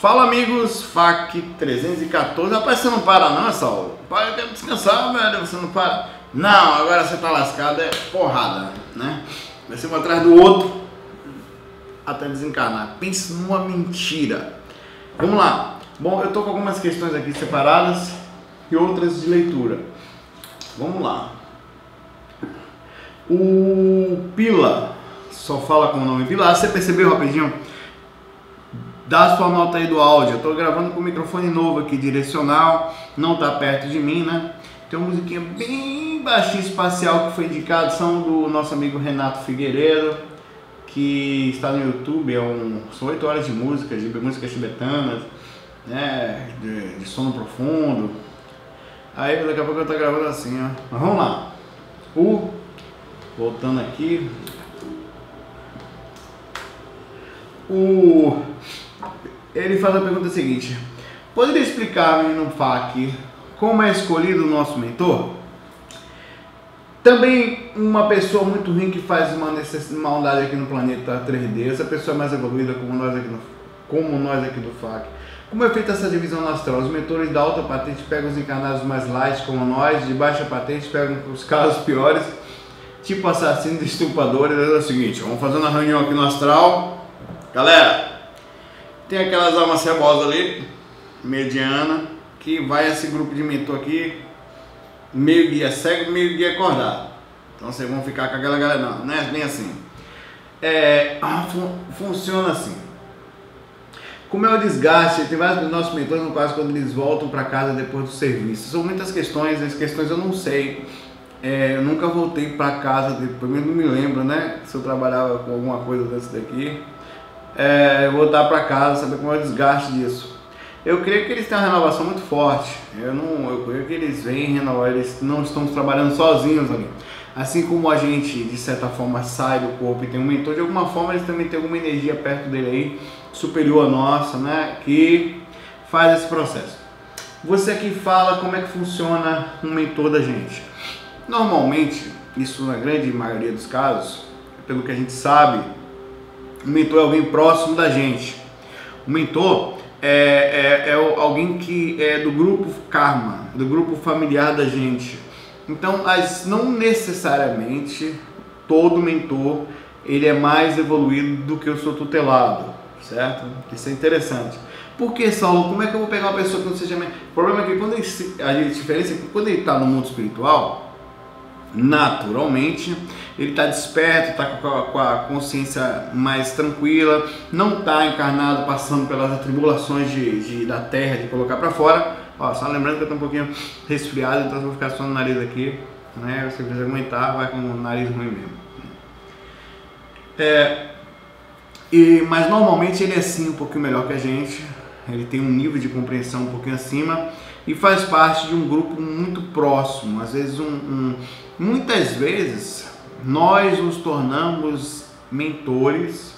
Fala amigos, FAC 314. Rapaz, você não para não, Saulo? Para, eu quero descansar, velho. Você não para. Não, agora você tá lascado, é porrada, né? Vai ser um atrás do outro até desencarnar. Pense numa mentira. Vamos lá. Bom, eu tô com algumas questões aqui separadas e outras de leitura. Vamos lá. O Pila só fala com o nome Pila. Ah, você percebeu rapidinho? Dá sua nota aí do áudio. Eu tô gravando com o microfone novo aqui, direcional, não tá perto de mim, né? Tem uma musiquinha bem baixinha espacial que foi indicado, são do nosso amigo Renato Figueiredo, que está no YouTube, é um, são oito horas de música, de músicas tibetanas, né? De, de sono profundo. Aí daqui a pouco eu tô gravando assim, ó. Mas vamos lá. O voltando aqui. O ele faz a pergunta seguinte: Poderia explicar no FAQ como é escolhido o nosso mentor? Também uma pessoa muito ruim que faz uma maldade aqui no planeta 3D, essa pessoa é mais evoluída como nós aqui, no, como nós aqui do FAC. Como é feita essa divisão no astral? Os mentores da alta patente pegam os encarnados mais light como nós, de baixa patente pegam os casos piores, tipo assassinos estupradores. É o seguinte, vamos fazer uma reunião aqui no astral. Galera, tem aquelas almas cebosas ali, mediana, que vai esse grupo de mentor aqui, meio guia cego, meio guia acordado. Então vocês vão ficar com aquela galera, não, não é bem assim. É, ah, fun funciona assim. Como é o desgaste, tem vários dos nossos mentores, no caso, quando eles voltam para casa depois do serviço. São muitas questões, as questões eu não sei. É, eu nunca voltei para casa, pelo menos não me lembro, né? Se eu trabalhava com alguma coisa desse daqui é, voltar para casa, saber como é o desgaste disso. Eu creio que eles têm uma renovação muito forte. Eu não, eu creio que eles vêm renovar, eles não estão trabalhando sozinhos ali. Assim como a gente, de certa forma, sai do corpo e tem um mentor, de alguma forma eles também têm alguma energia perto dele aí, superior à nossa, né? Que faz esse processo. Você aqui fala como é que funciona um mentor da gente. Normalmente, isso na grande maioria dos casos, pelo que a gente sabe, o mentor é alguém próximo da gente. O mentor é, é, é alguém que é do grupo karma, do grupo familiar da gente. Então, as, não necessariamente todo mentor ele é mais evoluído do que o seu tutelado, certo? Isso é interessante. Por que, Saulo? Como é que eu vou pegar uma pessoa que não seja... O problema é que quando ele, a diferença é que quando ele está no mundo espiritual, naturalmente. Ele está desperto, está com, com, a consciência mais tranquila, não está encarnado passando pelas atribulações de, de da terra, de colocar para fora. Ó, só lembrando que eu estou um pouquinho resfriado, então eu vou ficar só no nariz aqui. Né? Você aguentar, vai com o nariz ruim mesmo. É, e, mas normalmente ele é sim um pouquinho melhor que a gente. Ele tem um nível de compreensão um pouquinho acima e faz parte de um grupo muito próximo. Às vezes, um, um, muitas vezes, nós nos tornamos mentores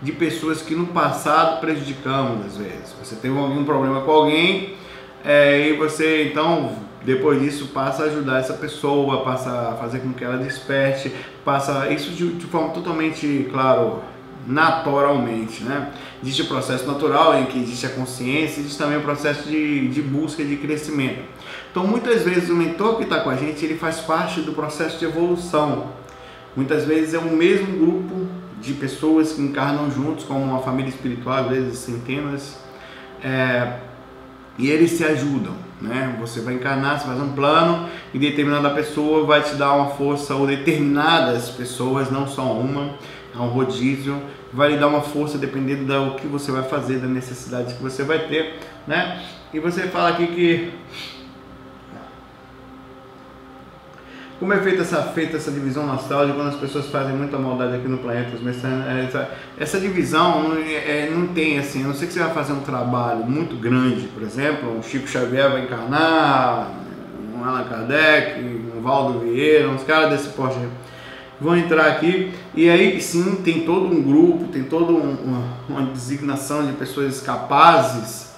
de pessoas que no passado prejudicamos. Às vezes, você teve algum problema com alguém é, e você então depois disso passa a ajudar essa pessoa, passa a fazer com que ela desperte, passa isso de, de forma totalmente, claro, naturalmente, né? Existe o processo natural em que existe a consciência, existe também o processo de, de busca de crescimento. Então, muitas vezes o mentor que está com a gente, ele faz parte do processo de evolução. Muitas vezes é o mesmo grupo de pessoas que encarnam juntos, como uma família espiritual, às vezes centenas, é, e eles se ajudam, né? Você vai encarnar, você faz um plano e determinada pessoa vai te dar uma força, ou determinadas pessoas, não só uma, é um rodízio, vai lhe dar uma força dependendo do que você vai fazer, da necessidade que você vai ter, né? E você fala aqui que como é feita essa, feita essa divisão de quando as pessoas fazem muita maldade aqui no planeta, essa, essa divisão não, é, não tem assim, a não ser que você vai fazer um trabalho muito grande, por exemplo, um Chico Xavier vai encarnar, um Allan Kardec, um Valdo Vieira, uns caras desse porte vão entrar aqui e aí sim tem todo um grupo, tem toda um, uma, uma designação de pessoas capazes,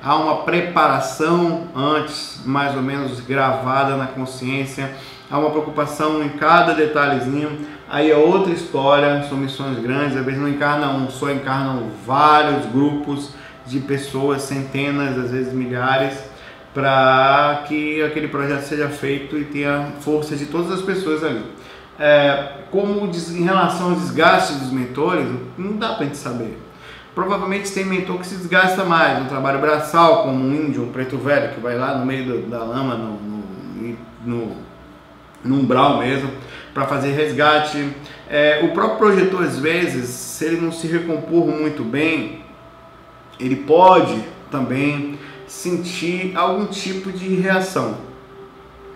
há uma preparação antes, mais ou menos gravada na consciência, há uma preocupação em cada detalhezinho, aí é outra história, são missões grandes, às vezes não encarna um, só encarnam vários grupos de pessoas, centenas, às vezes milhares, para que aquele projeto seja feito e tenha força de todas as pessoas ali. É, como em relação ao desgaste dos mentores, não dá para a gente saber. Provavelmente tem mentor que se desgasta mais no trabalho braçal, como um índio, um preto velho, que vai lá no meio do, da lama, no, no, no, no umbral mesmo, para fazer resgate. É, o próprio projetor, às vezes, se ele não se recompor muito bem, ele pode também sentir algum tipo de reação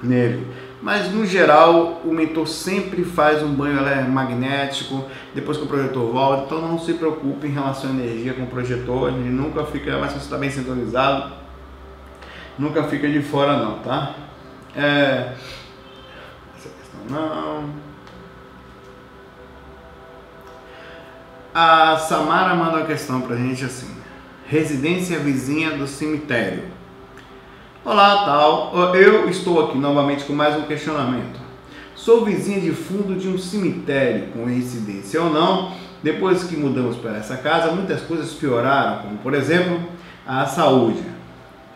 nele. Mas no geral, o mentor sempre faz um banho magnético depois que o projetor volta, então não se preocupe em relação à energia com o projetor, ele nunca fica, mas você está bem sintonizado, nunca fica de fora não, tá? É, não. A Samara manda uma questão pra gente assim residência vizinha do cemitério. Olá, tal. Eu estou aqui novamente com mais um questionamento. Sou vizinha de fundo de um cemitério com residência ou não. Depois que mudamos para essa casa, muitas coisas pioraram, como por exemplo a saúde.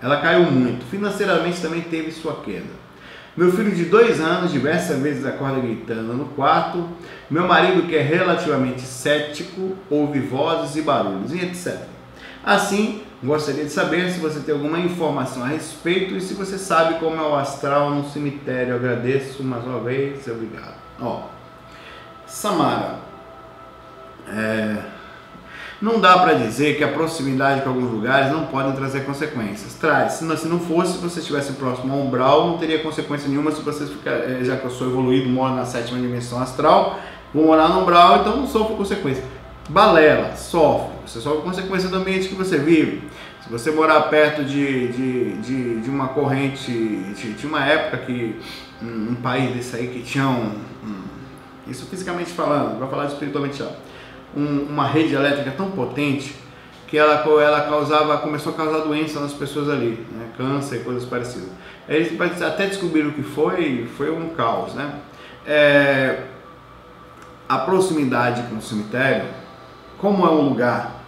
Ela caiu muito. Financeiramente também teve sua queda. Meu filho de dois anos diversas vezes acorda gritando no quarto. Meu marido, que é relativamente cético, ouve vozes e barulhos e etc. Assim, gostaria de saber se você tem alguma informação a respeito e se você sabe como é o astral no cemitério. agradeço mais uma vez, obrigado. Ó, Samara, é, não dá para dizer que a proximidade com alguns lugares não podem trazer consequências. Traz. Se não, se não fosse, se você estivesse próximo a um umbral, não teria consequência nenhuma se você ficar, é, já que eu sou evoluído, moro na sétima dimensão astral, vou morar no umbral, então não sofro consequência. Balela, sofre. Você sofre consequência do ambiente que você vive. Se você morar perto de, de, de, de uma corrente, de, de, uma época que um, um, país desse aí que tinha um, um isso fisicamente falando, para falar espiritualmente um, uma rede elétrica tão potente que ela, ela causava, começou a causar doença nas pessoas ali, né? câncer e coisas parecidas. Eles até descobriram o que foi, foi um caos, né? É, a proximidade com o cemitério como é um lugar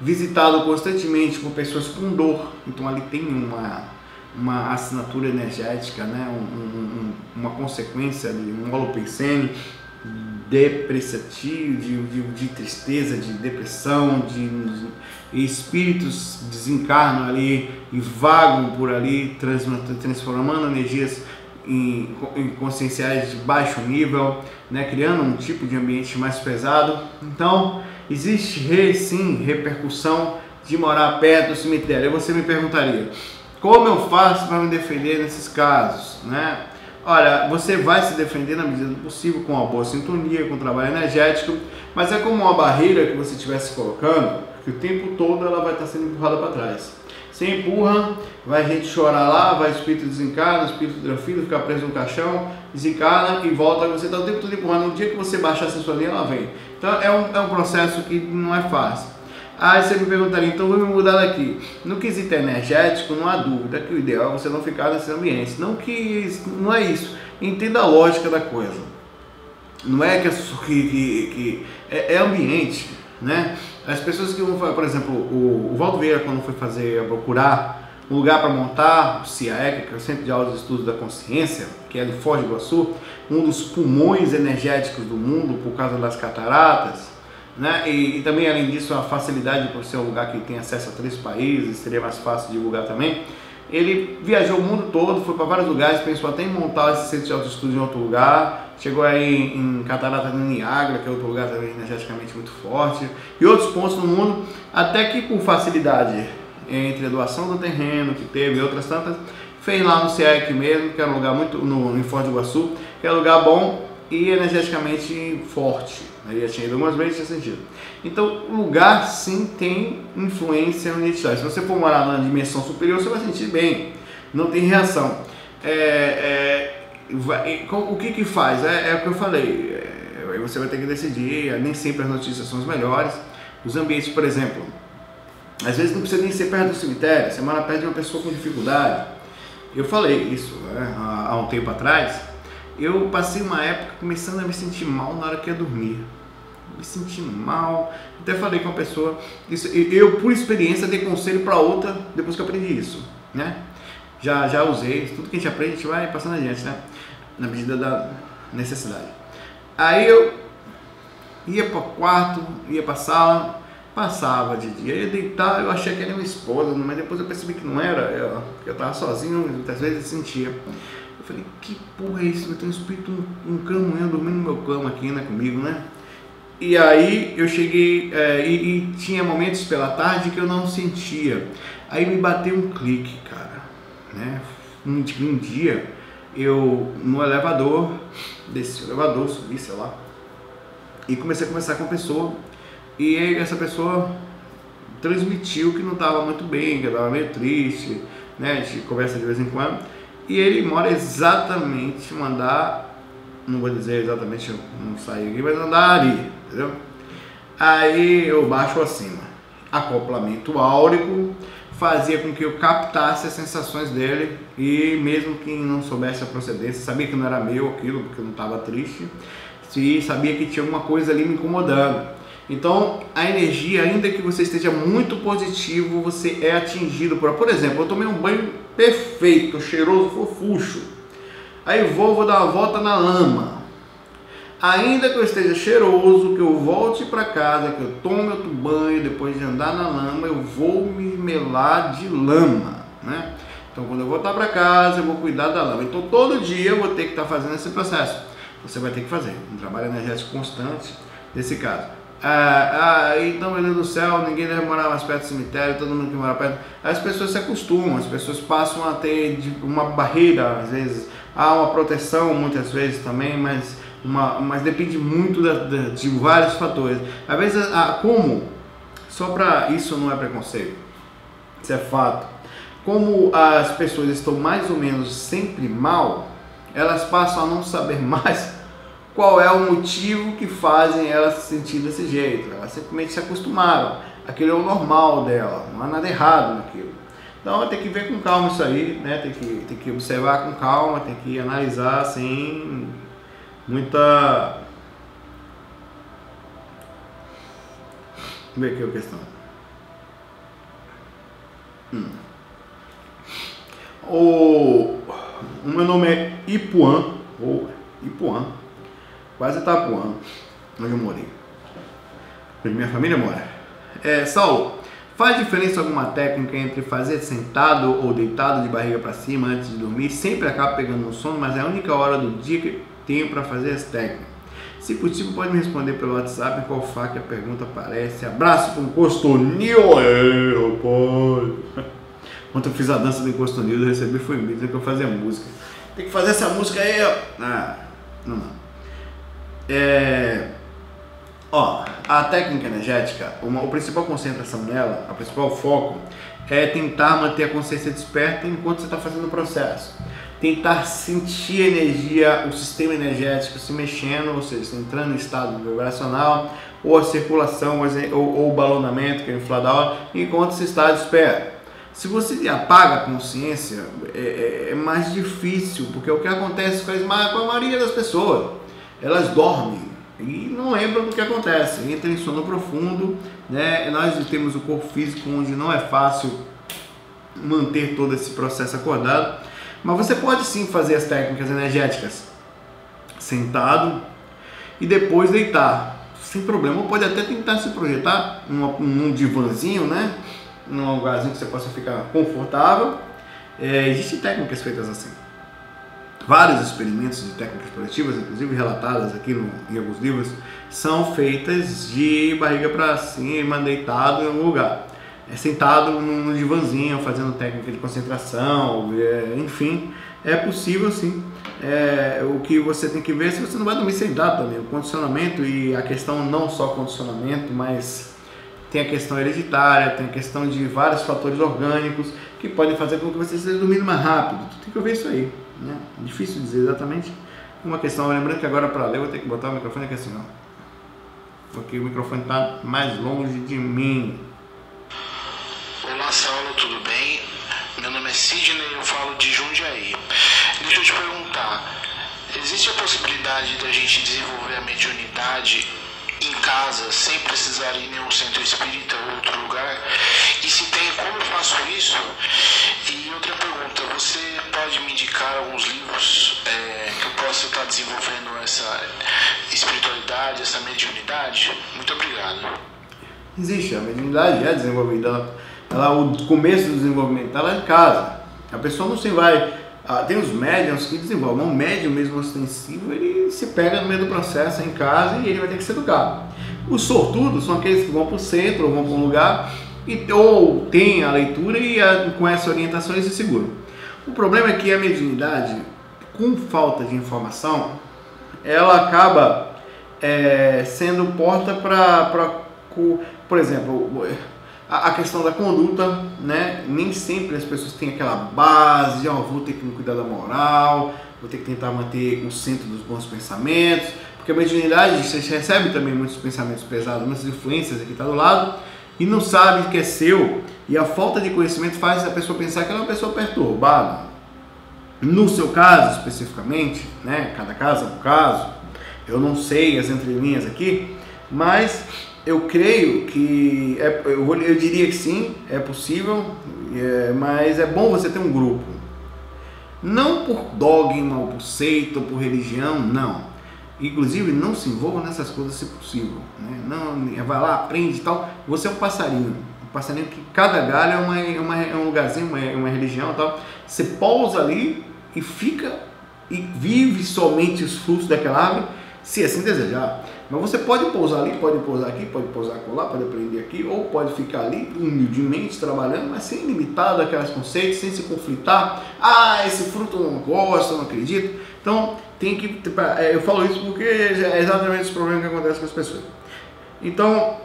visitado constantemente por pessoas com dor, então ali tem uma, uma assinatura energética, né? Um, um, uma consequência de um holopensene depreciativo, de, de, de, tristeza, de depressão, de, de, espíritos desencarnam ali e vagam por ali, transformando energias em, em conscienciais de baixo nível, né? criando um tipo de ambiente mais pesado. Então, existe sim repercussão de morar perto do cemitério. Aí você me perguntaria, como eu faço para me defender nesses casos, né? Olha, você vai se defender na medida do possível com uma boa sintonia, com um trabalho energético, mas é como uma barreira que você estivesse colocando, que o tempo todo ela vai estar sendo empurrada para trás. Você empurra, vai gente chorar lá, vai o espírito desencarna, o espírito tranquilo, fica preso no caixão, desencarna e volta, você está o tempo todo empurrando. No dia que você baixar essa sua linha, ela vem. Então é um, é um processo que não é fácil. Aí você me perguntaria, então vou me mudar daqui. No quesito energético, não há dúvida que o ideal é você não ficar nesses ambientes. Não que não é isso. Entenda a lógica da coisa. Não é que, que, que, que é, é ambiente né? As pessoas que vão, por exemplo, o, o Valdo Vieira quando foi fazer, procurar um lugar para montar o CIAEC, que é o Centro de Aulas e Estudos da Consciência, que é de Foz do Iguaçu, um dos pulmões energéticos do mundo por causa das cataratas, né? E, e, também além disso a facilidade por ser um lugar que tem acesso a três países, seria mais fácil divulgar também. Ele viajou o mundo todo, foi para vários lugares, pensou até em montar esse centro de autoestudo em outro lugar, chegou aí em Catarata do Niagara, que é outro lugar também energeticamente muito forte, e outros pontos no mundo, até que com facilidade entre a doação do terreno que teve e outras tantas, fez lá no CIEC mesmo, que era um lugar muito, no, em Foz do Iguaçu, que é um lugar bom e energeticamente forte. Aí já tinha ido algumas vezes, tinha sentido. Então, o lugar sim tem influência no. Se você for morar na dimensão superior, você vai sentir bem, não tem reação. É, é, vai, o que que faz? É, é o que eu falei, é, você vai ter que decidir, nem sempre as notícias são as melhores. Os ambientes, por exemplo, às vezes não precisa nem ser perto do cemitério, você mora perto de uma pessoa com dificuldade. Eu falei isso né, há um tempo atrás. Eu passei uma época começando a me sentir mal na hora que ia dormir me sentindo mal. Até falei com a pessoa, isso, eu por experiência dei conselho para outra depois que aprendi isso, né? Já, já usei, tudo que a gente aprende a gente vai passando adiante, né? Na medida da necessidade. Aí eu ia para o quarto, ia para a sala, passava de dia, ia deitar, eu achei que era minha esposa, mas depois eu percebi que não era, eu, eu tava sozinho, muitas vezes sentia. Eu falei, que porra é isso? Tem um espírito, um, um cramunhão dormindo no meu cama aqui, né, comigo, né? E aí eu cheguei é, e, e, tinha momentos pela tarde que eu não sentia. Aí me bateu um clique, cara. Né? Um, um dia eu no elevador, desci o elevador, subi, sei lá, e comecei a conversar com a pessoa. E essa pessoa transmitiu que não estava muito bem, que estava meio triste, né? A gente conversa de vez em quando. E ele mora exatamente, mandar, não vou dizer exatamente, não sair aqui, mas andar ali, entendeu? Aí eu baixo acima. Acoplamento áurico fazia com que eu captasse as sensações dele e mesmo que não soubesse a procedência, sabia que não era meu aquilo, porque eu não estava triste, e sabia que tinha alguma coisa ali me incomodando. Então, a energia, ainda que você esteja muito positivo, você é atingido por. Por exemplo, eu tomei um banho perfeito, cheiroso, fofucho. Aí vou, vou dar uma volta na lama ainda que eu esteja cheiroso, que eu volte para casa, que eu tome outro banho, depois de andar na lama, eu vou me melar de lama, né? Então, quando eu voltar para casa, eu vou cuidar da lama. Então, todo dia eu vou ter que estar tá fazendo esse processo. Você vai ter que fazer um trabalho energético constante nesse caso. Ah, ah, então, Deus do céu, ninguém deve morar mais perto do cemitério, todo mundo que mora perto. As pessoas se acostumam, as pessoas passam a ter uma barreira, às vezes. Há uma proteção, muitas vezes também, mas uma, mas depende muito da, da, de vários fatores. Às vezes, como, só para isso não é preconceito, isso é fato. Como as pessoas estão mais ou menos sempre mal, elas passam a não saber mais qual é o motivo que fazem elas se sentir desse jeito. Elas simplesmente se acostumaram. Aquilo é o normal dela, não há nada errado naquilo. Então tem que ver com calma isso aí, né? Tem que, tem que observar com calma, tem que analisar assim, muita. Vamos ver aqui a questão. Hum. O, o meu nome é Ipuã, ou Ipuã, quase Itapuã, onde eu morei. Onde minha família mora. É, faz diferença alguma técnica entre fazer sentado ou deitado de barriga para cima antes de dormir? Sempre acaba pegando no sono, mas é a única hora do dia que tenho para fazer as técnicas. Se possível, pode me responder pelo WhatsApp, qual faca a pergunta aparece. Abraço o Costonil, rapaz. Quando eu fiz a dança do Encostonil, eu recebi foi mesmo que eu fazia música. Tem que fazer essa música aí, ó. Ah, não, não. É... Ó, a técnica energética, uma, principal concentração nela, a principal foco, é tentar manter a consciência desperta enquanto você está fazendo o processo tentar sentir a energia, o sistema energético se mexendo, ou seja, entrando em estado vibracional, ou a circulação, ou, ou o balonamento, que é o inflador, enquanto você está desperto. Se você apaga a consciência, é, é, é, mais difícil, porque o que acontece com a maioria das pessoas, elas dormem e não lembram do que acontece, entram em sono profundo, né? nós temos o corpo físico onde não é fácil manter todo esse processo acordado, mas você pode sim fazer as técnicas energéticas sentado e depois deitar, sem problema. Pode até tentar se projetar num, num divãzinho, né? Num lugarzinho que você possa ficar confortável. É, existem técnicas feitas assim. Vários experimentos de técnicas projetivas, inclusive relatadas aqui no, em alguns livros, são feitas de barriga para cima, deitado em algum lugar é sentado num divãzinho, fazendo técnica de concentração, é, enfim, é possível sim. É, o que você tem que ver é se você não vai dormir sentado também. O condicionamento e a questão não só condicionamento, mas tem a questão hereditária, tem a questão de vários fatores orgânicos que podem fazer com que você esteja dormindo mais rápido. Tem que ver isso aí. Né? Difícil dizer exatamente. Uma questão, lembrando que agora para ler eu vou ter que botar o microfone aqui assim, ó. Porque o microfone está mais longe de mim. Olá, Saulo, tudo bem? Meu nome é Sidney eu falo de Jundiaí. Deixa eu te perguntar, existe a possibilidade da gente desenvolver a mediunidade em casa, sem precisar ir em nenhum centro espírita ou outro lugar? E se tem, como eu faço isso? E pergunta, você pode me indicar alguns livros é, que eu possa estar desenvolvendo essa espiritualidade, essa mediunidade? Muito obrigado. Existe, a mediunidade é desenvolvida. Ela, o começo do desenvolvimento ela é em casa. A pessoa não se vai. Ah, tem os médiums que desenvolvem. Um médium mesmo ostensivo, ele se pega no meio do processo em casa e ele vai ter que ser educado. Os sortudos são aqueles que vão para o centro ou vão para um lugar e, ou tem a leitura e a, com essa orientação eles se seguram. O problema é que a mediunidade, com falta de informação, ela acaba é, sendo porta para, por exemplo, a, questão da conduta, né? Nem sempre as pessoas têm aquela base, ó, oh, vou ter que me cuidar da moral, vou ter que tentar manter o centro dos bons pensamentos, porque a mediunidade, você recebe também muitos pensamentos pesados, muitas influências aqui está do lado, e não sabe que é seu, e a falta de conhecimento faz a pessoa pensar que ela é uma pessoa perturbada. No seu caso, especificamente, né, cada caso é um caso, eu não sei as entrelinhas aqui, mas eu creio que, é, eu, eu diria que sim, é possível, é, mas é bom você ter um grupo. Não por dogma, ou por seita, ou por religião, não. Inclusive, não se envolva nessas coisas se possível. Né? Não, vai lá, aprende e tal. Você é um passarinho. Um passarinho que cada galho é, uma, é uma, é um lugarzinho, uma, uma religião e tal. Você pousa ali e fica e vive somente os frutos daquela árvore, se assim desejar. Mas você pode pousar ali, pode pousar aqui, pode pousar lá, pode aprender aqui, ou pode ficar ali humildemente trabalhando, mas sem limitado aqueles conceitos, sem se conflitar. Ah, esse fruto eu não gosto, eu não acredito. Então, tem que. É, eu falo isso porque é exatamente esse problema que acontece com as pessoas. Então,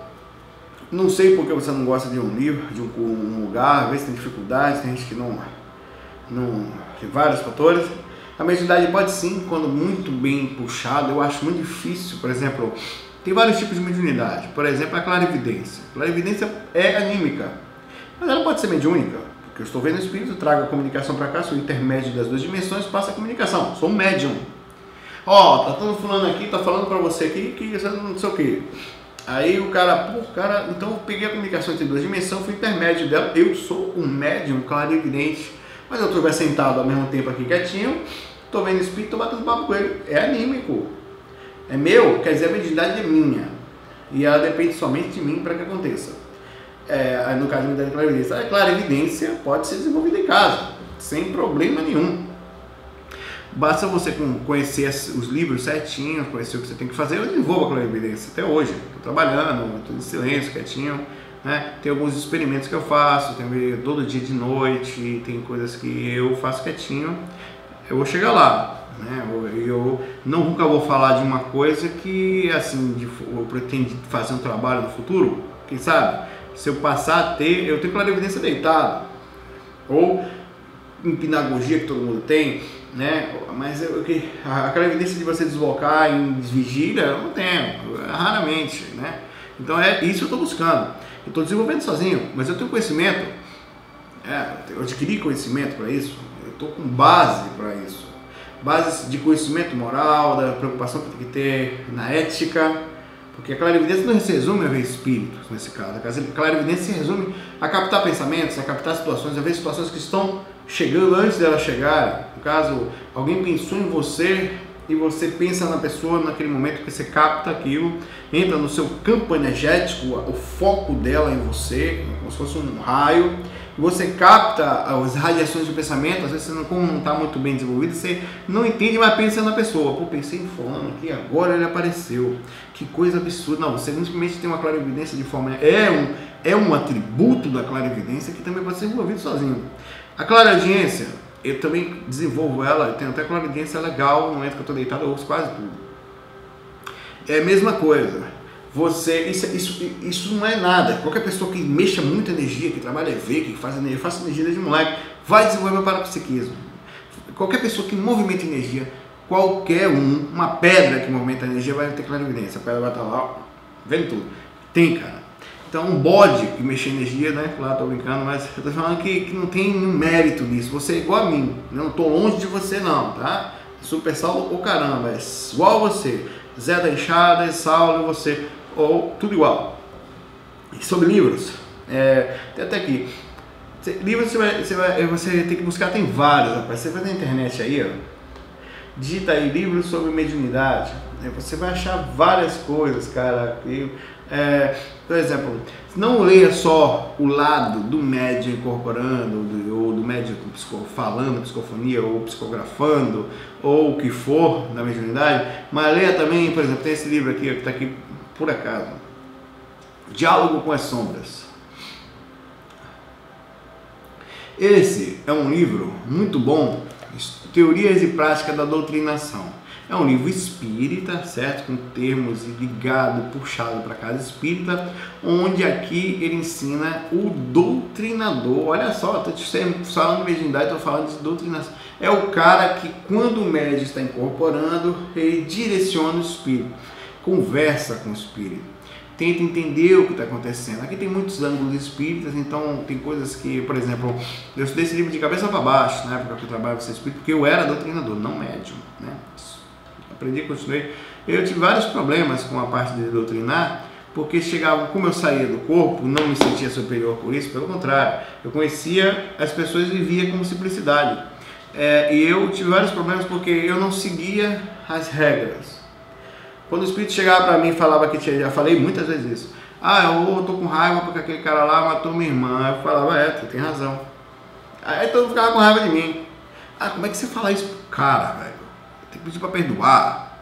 não sei porque você não gosta de um livro, de um, um lugar, às vezes tem dificuldades, tem gente que não. não tem vários fatores. A mediunidade pode sim, quando muito bem puxada, eu acho muito difícil, por exemplo, tem vários tipos de mediunidade. Por exemplo, a clarividência. A clarividência é anímica, mas ela pode ser mediúnica, porque eu estou vendo o espírito, trago a comunicação para cá, sou intermédio das duas dimensões, passa a comunicação, sou um médium. Ó, oh, tá todo fulano aqui, tá falando para você aqui que você não sei o que. Aí o cara, pô, cara, então eu peguei a comunicação entre duas dimensões, fui intermédio dela, eu sou um médium clarividente. Mas eu estiver sentado ao mesmo tempo aqui quietinho, Tô vendo espírito, tô batendo papo com ele. É anímico. É meu, quer dizer, a mediunidade é minha. E ela depende somente de mim para que aconteça. É, no caso da clarividência, a evidência pode ser desenvolvida em casa, sem problema nenhum. Basta você conhecer os livros certinho, conhecer o que você tem que fazer. Eu desenvolvo a clarividência até hoje. Estou trabalhando, estou em silêncio, quietinho. Né? Tem alguns experimentos que eu faço, tem todo dia de noite, tem coisas que eu faço quietinho eu vou chegar lá. Né? Eu, eu não nunca vou falar de uma coisa que assim de, eu pretendo fazer um trabalho no futuro. Quem sabe? Se eu passar a ter, eu tenho clarividência deitado. Ou em pinagogia que todo mundo tem, né? Mas eu, aquela evidência de você deslocar em vigília, eu não tenho, raramente, né? Então é isso eu estou buscando. Eu estou desenvolvendo sozinho, mas eu tenho conhecimento. É, eu adquiri conhecimento para isso estou com base para isso. Bases de conhecimento moral, da preocupação que tem que ter na ética, porque a clarividência não se resume a ver espíritos nesse caso. A clarividência se resume a captar pensamentos, a captar situações, a ver situações que estão chegando antes dela chegar. No caso, alguém pensou em você e você pensa na pessoa naquele momento que você capta aquilo, entra no seu campo energético, o foco dela em você, como se fosse um raio, você capta as radiações do pensamento, às vezes você não, como não está muito bem desenvolvido, você não entende, mas pensa na pessoa. Pô, pensei em fulano aqui, agora ele apareceu. Que coisa absurda. Não, você simplesmente tem uma clarividência de forma... É um, é um atributo da clarividência que também pode ser desenvolvido sozinho. A clariaudiência, eu também desenvolvo ela, eu tenho até clarividência legal, no momento que eu estou deitado eu ouço quase tudo. É a mesma coisa você isso, isso, isso não é nada. Qualquer pessoa que mexa muita energia, que trabalha EV, que faz energia, faça energia desde moleque, vai desenvolver o parapsiquismo. Qualquer pessoa que movimenta energia, qualquer um, uma pedra que movimenta energia vai ter clarividência. A pedra vai estar lá, vendo tudo. Tem, cara. Então, um bode que mexe energia, né? Claro, tô brincando, mas eu tô falando que, que não tem mérito nisso. Você é igual a mim. Eu não tô longe de você, não, tá? Super Saulo, o caramba, é igual você. Zé da Enxada, Saulo e você ou tudo igual. E sobre livros, é, até aqui. Livros você, vai, você, vai, você tem que buscar, tem vários, rapaz. Você vai na internet aí, ó. Digita aí livros sobre mediunidade. Você vai achar várias coisas, cara. É, por exemplo, não leia só o lado do médium incorporando, do, ou do médium falando psicofonia, ou psicografando, ou o que for da mediunidade, mas leia também, por exemplo, tem esse livro aqui, que está aqui por acaso. Diálogo com as Sombras. Esse é um livro muito bom, Teorias e Prática da Doutrinação. É um livro espírita, certo? Com termos ligado, puxado para casa espírita, onde aqui ele ensina o doutrinador. Olha só, estou falando de mediunidade, estou falando de doutrinação. É o cara que, quando o médium está incorporando, ele direciona o espírito, conversa com o espírito tenta entender o que está acontecendo. Aqui tem muitos ângulos espíritas, então tem coisas que, por exemplo, eu estudei esse livro de cabeça para baixo, na época que eu trabalhava com espírito, porque eu era doutrinador, não médium. Né? Aprendi, continuei. Eu tive vários problemas com a parte de doutrinar, porque chegava, como eu saía do corpo, não me sentia superior por isso, pelo contrário, eu conhecia as pessoas e vivia com simplicidade. É, e eu tive vários problemas porque eu não seguia as regras. Quando o Espírito chegava para mim e falava que tinha, já falei muitas vezes isso. Ah, eu tô com raiva porque aquele cara lá matou minha irmã. Eu falava, é, tu tem razão. Aí todo mundo ficava com raiva de mim. Ah, como é que você fala isso pro cara, velho? Que pedir pra perdoar.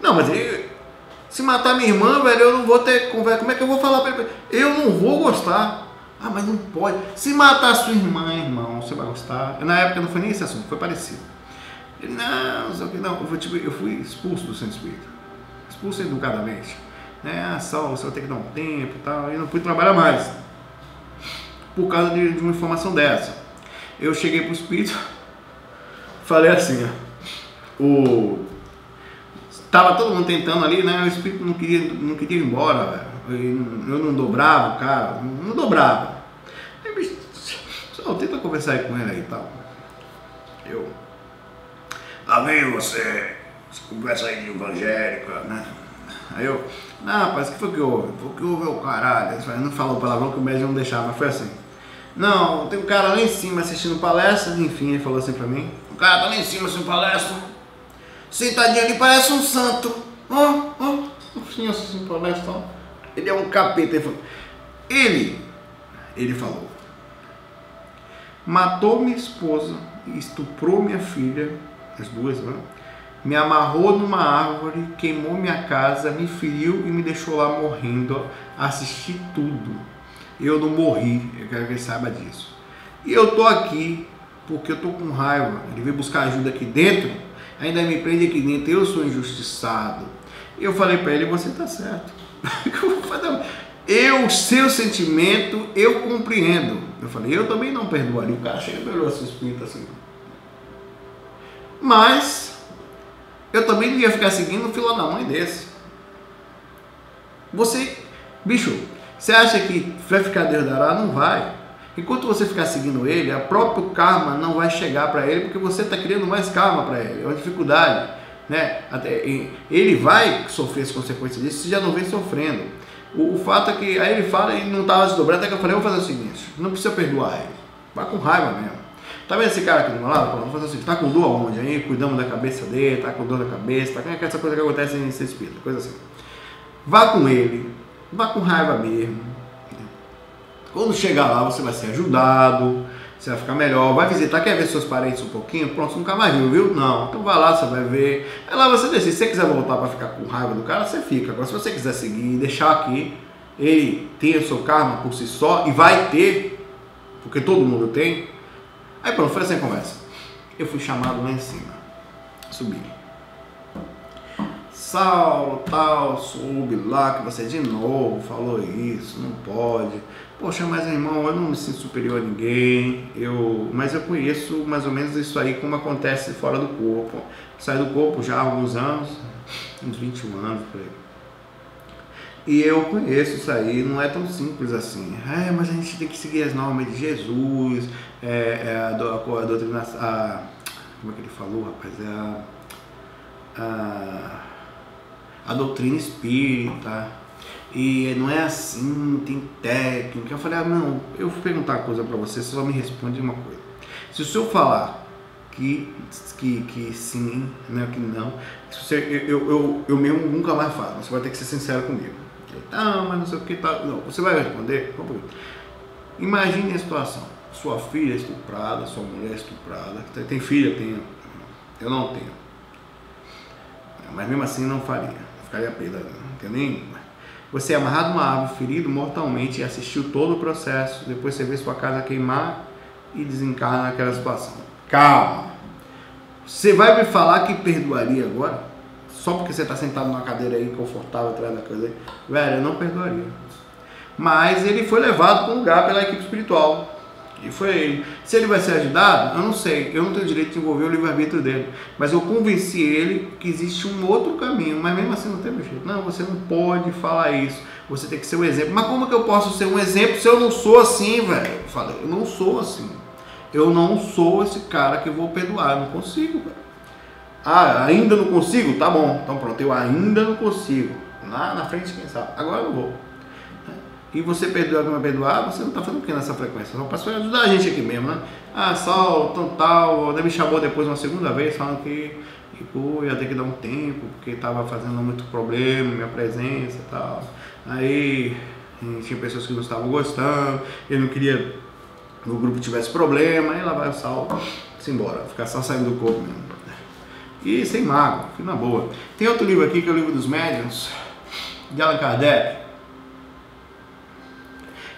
Não, mas ele, se matar minha irmã, velho, eu não vou ter conversa. Como é que eu vou falar pra ele? Eu não vou gostar. Ah, mas não pode. Se matar sua irmã, irmão, você vai gostar. Na época não foi nem esse assunto, foi parecido. Ele, não, não, eu, tipo, eu fui expulso do centro espírita. Expulso educadamente. Né? Ah, só, você vai ter que dar um tempo e tal. E não pude trabalhar mais. Por causa de, de uma informação dessa. Eu cheguei pro espírito, falei assim, ó o tava todo mundo tentando ali, né? O espírito não queria, não queria ir embora, velho. Eu não dobrava o cara, não dobrava. Aí, bicho, só tenta conversar com ele aí e tal. Eu. Lá vem você, você conversa aí de evangélica, né? Aí eu, não, rapaz, o que foi que houve? Foi que houve o caralho. Ele não falou palavrão que o médium não deixava, mas foi assim. Não, tem um cara lá em cima assistindo palestra, enfim, ele falou assim pra mim. O cara tá lá em cima assistindo palestra Sentadinho ali, parece um santo. Ó, ó, assim, assim, palestra. Ele é um capeta. Ele falou, ele, ele falou, matou minha esposa, estuprou minha filha, as duas, né? me amarrou numa árvore, queimou minha casa, me feriu e me deixou lá morrendo. Assisti tudo. Eu não morri, eu quero que ele saiba disso. E eu tô aqui porque eu tô com raiva. Ele veio buscar ajuda aqui dentro ainda me prende aqui dentro, eu sou injustiçado. Eu falei para ele, você está certo. eu, seu sentimento, eu compreendo. Eu falei, eu também não perdoaria. O cara chega e olhou assim, espírito assim. Mas, eu também não ia ficar seguindo o filho da mãe desse. Você, bicho, você acha que vai ficar Deus dará? Não vai. Enquanto você ficar seguindo ele, a próprio karma não vai chegar para ele porque você está criando mais karma para ele. É uma dificuldade. Né? Ele vai sofrer as consequências disso se já não vem sofrendo. O, o, fato é que aí ele fala e não estava desdobrando, até que eu falei, vou fazer o seguinte, não precisa perdoar ele. Vai com raiva mesmo. Tá vendo esse cara aqui do meu lado? Vamos fazer tá com dor aonde aí? Cuidamos da cabeça dele, tá com dor na cabeça, tá com essa coisa que acontece em ser espírito, coisa assim. Vá com ele, vá com raiva mesmo quando chegar lá, você vai ser ajudado, você vai ficar melhor, vai visitar, quer ver seus parentes um pouquinho? Pronto, nunca mais viu, viu? Não. Então vai lá, você vai ver. Aí lá você decide. Se você quiser voltar para ficar com raiva do cara, você fica. Agora, se você quiser seguir, deixar aqui, ele tem o seu karma por si só, e vai ter, porque todo mundo tem. Aí pronto, foi assim a conversa. Eu fui chamado lá em cima. Subi. Saulo, tal, soube lá que você de novo falou isso, não pode Poxa, mas irmão, eu não me sinto superior a ninguém, eu, mas eu conheço mais ou menos isso aí como acontece fora do corpo. Saí do corpo já há alguns anos, uns 21 anos por aí. E eu conheço isso aí, não é tão simples assim. É, mas a gente tem que seguir as normas de Jesus, é, é a, a, a doutrina. A, como é que ele falou, rapaz? É a, a, a doutrina espírita E não é assim, tem técnica. Eu falei, ah, não, eu vou perguntar uma coisa para você, você só me responde uma coisa. Se o senhor falar que, que, que sim, né, que não, você, eu, eu, eu mesmo nunca mais falo, você vai ter que ser sincero comigo. Ah, mas não sei o que, tá. Não, você vai responder? Imagine a situação. Sua filha é estuprada, sua mulher é estuprada. Tem filha? Tenho. Eu não tenho. Mas mesmo assim não faria. Ficaria perda. Não tenho nem. Você é amarrado numa árvore, ferido mortalmente e assistiu todo o processo. Depois você vê sua casa queimar e desencarna naquela situação. Calma. Você vai me falar que perdoaria agora? Só porque você está sentado numa cadeira aí confortável atrás da coisa. Velho, eu não perdoaria. Mas ele foi levado para um lugar pela equipe espiritual. E foi ele. Se ele vai ser ajudado, eu não sei. Eu não tenho direito de envolver o livre-arbítrio dele. Mas eu convenci ele que existe um outro caminho. Mas mesmo assim não tem jeito. Não, você não pode falar isso. Você tem que ser um exemplo. Mas como que eu posso ser um exemplo se eu não sou assim, velho? Eu falei, eu não sou assim. Eu não sou esse cara que vou perdoar. Eu não consigo, velho. Ah, ainda não consigo? Tá bom. Então pronto, eu ainda não consigo. Lá na frente, quem sabe? Agora eu vou e você perdoar como perdoar, você não está fazendo o que nessa frequência? Só para ajudar a gente aqui mesmo, né? Ah, só tão tal, me chamou depois uma segunda vez falando que, pô, ia ter que dar um tempo, porque estava fazendo muito problema, minha presença e tal. Aí tinha pessoas que não estavam gostando, ele não queria que o grupo tivesse problema, aí lá vai o sal se embora, ficar só saindo do corpo mesmo. E sem que na boa. Tem outro livro aqui que é o livro dos médiuns, de Allan Kardec.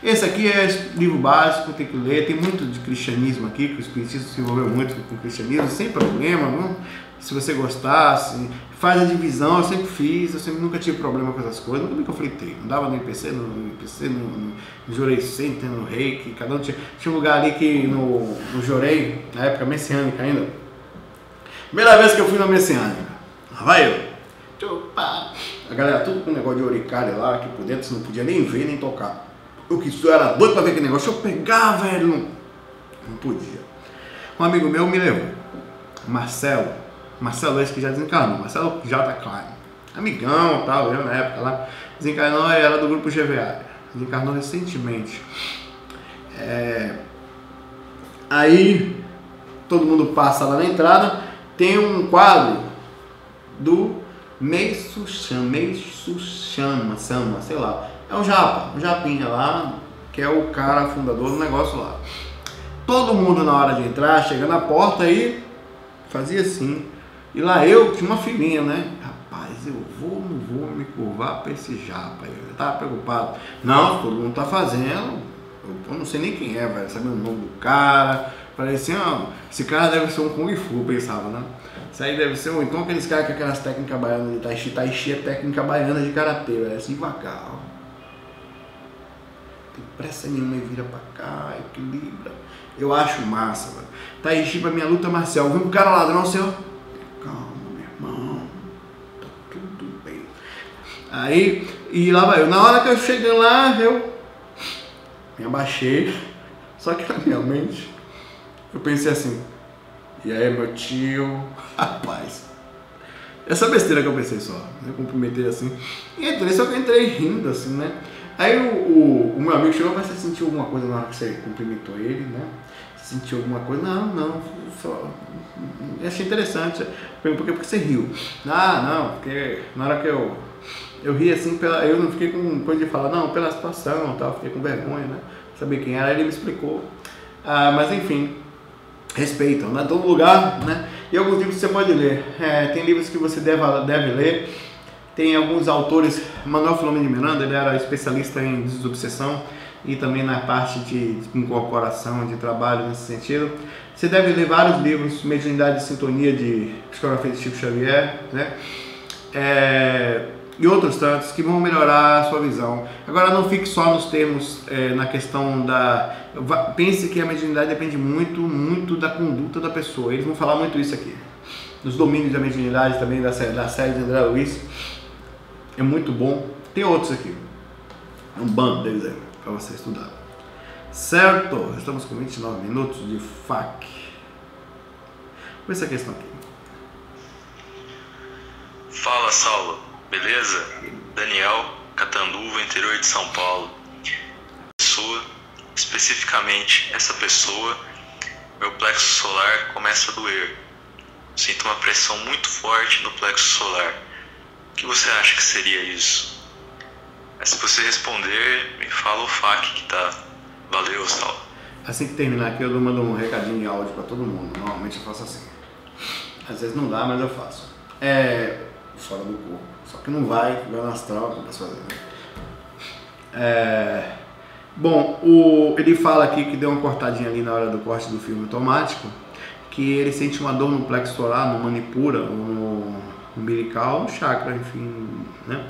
Esse aqui é livro básico, tem que ler, tem muito de cristianismo aqui, que o Espiritismo se envolveu muito com o cristianismo, sem problema, não? se você gostasse, faz a divisão, eu sempre fiz, eu sempre nunca tive problema com essas coisas, nunca me conflitei, não dava no IPC, no IPC, no, no Jurei Center, no Reiki, cada um tinha, tinha um lugar ali que no, no Jurei, na época messiânica ainda, primeira vez que eu fui na messiânica, lá vai eu, a galera tudo com um negócio de oricária lá, aqui por dentro, você não podia nem ver nem tocar. Eu que eu era doido para ver aquele negócio. Eu pegar, velho. Não, não podia. Um amigo meu me levou. Marcelo. Marcelo esse que já desencarnou. Marcelo J. Klein. Amigão tal, eu na época lá. Desencarnou e era do grupo GVA. Desencarnou recentemente. É... Aí todo mundo passa lá na entrada. Tem um quadro do Meisu Chama, Meisu Chama, Sama, sei lá é o Japa, o Japinha lá, que é o cara fundador do negócio lá. Todo mundo na hora de entrar, chega na porta e fazia assim. E lá eu tinha uma filhinha, né? Rapaz, eu vou, não vou me curvar para esse japa. Eu tava preocupado. Não, todo mundo tá fazendo. Eu não sei nem quem é, vai saber o nome do cara. Falei assim, ó, esse cara deve ser um Kung Fu, pensava, né? Isso aí deve ser um. Então aqueles caras com aquelas técnicas baianas de Tai Chi, Tai Chi é técnica baiana de karatê, velho. Assim devagar, ó tem pressa nenhuma e vira pra cá, equilibra. Eu acho massa, velho. Aí, pra minha luta marcial. Viu um cara ladrão ó. Calma, meu irmão. Tá tudo bem. Aí, e lá vai eu. Na hora que eu cheguei lá, eu me abaixei. Só que na minha mente, eu pensei assim. E aí, meu tio, rapaz. Essa besteira que eu pensei só. Eu cumprimentei assim. E entrei, só que eu entrei rindo assim, né? Aí o, o, o meu amigo chegou, mas você sentiu alguma coisa na hora que você cumprimentou ele, né? Você sentiu alguma coisa? Não, não, só. Achei interessante. Por que, porque você riu? Ah, não, porque na hora que eu. Eu ri assim, pela, eu não fiquei com coisa de falar, não, pela situação tal, fiquei com vergonha, né? Saber quem era, ele me explicou. Ah, mas enfim, respeitam, né? Todo lugar, né? E alguns livros você pode ler. É, tem livros que você deve, deve ler tem alguns autores, Manuel Filomeno de Miranda, ele era especialista em desobsessão e também na parte de incorporação, de trabalho nesse sentido. Você deve ler vários livros, Mediunidade de Sintonia de Psicografia de Chico Xavier, né? É, e outros tantos que vão melhorar a sua visão. Agora não fique só nos termos, é, na questão da... Pense que a mediunidade depende muito, muito da conduta da pessoa. Eles vão falar muito isso aqui. Nos domínios da mediunidade também, da, da série de André Luiz é muito bom. Tem outros aqui. É um bando deles aí, para você estudar. Certo? Estamos com 29 minutos de FAQ. Vê essa questão aqui. Fala, Saulo. Beleza? Daniel, Catanduva, interior de São Paulo. Pessoa, especificamente essa pessoa, meu plexo solar começa a doer. Sinto uma pressão muito forte no plexo solar. Que você acha que seria isso? Mas se você responder, me fala o FAQ que tá. Valeu, Sal. Assim que terminar aqui, eu mando um recadinho de áudio para todo mundo. Normalmente eu faço assim. Às vezes não dá, mas eu faço. É. Fora do corpo. Só que não vai, vai nas trocas pra fazer. Né? É. Bom, o, ele fala aqui que deu uma cortadinha ali na hora do corte do filme automático, que ele sente uma dor no plexo solar, no manipura, no umbilical, chakra, enfim, né?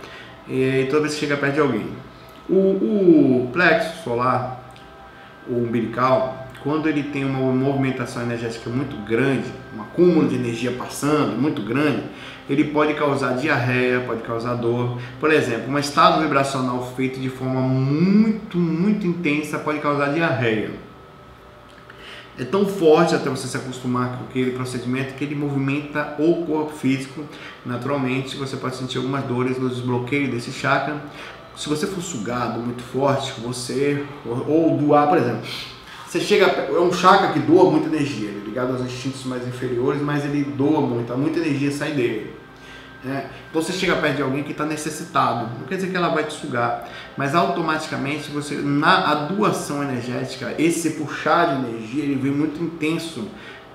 E toda vez que chega perto de alguém. O, o plexo solar, o umbilical, quando ele tem uma movimentação energética muito grande, um acúmulo de energia passando muito grande, ele pode causar diarreia, pode causar dor. Por exemplo, um estado vibracional feito de forma muito, muito intensa pode causar diarreia. É tão forte até você se acostumar com aquele procedimento que ele movimenta o corpo físico. Naturalmente, você pode sentir algumas dores no desbloqueio desse chakra. Se você for sugado muito forte, você ou doar, por exemplo, você chega, é um chakra que doa muita energia, é ligado aos instintos mais inferiores, mas ele doa muito, muita energia sai dele. Então você chega perto de alguém que está necessitado, não quer dizer que ela vai te sugar, mas automaticamente você, na a doação energética, esse puxar de energia, ele vem muito intenso,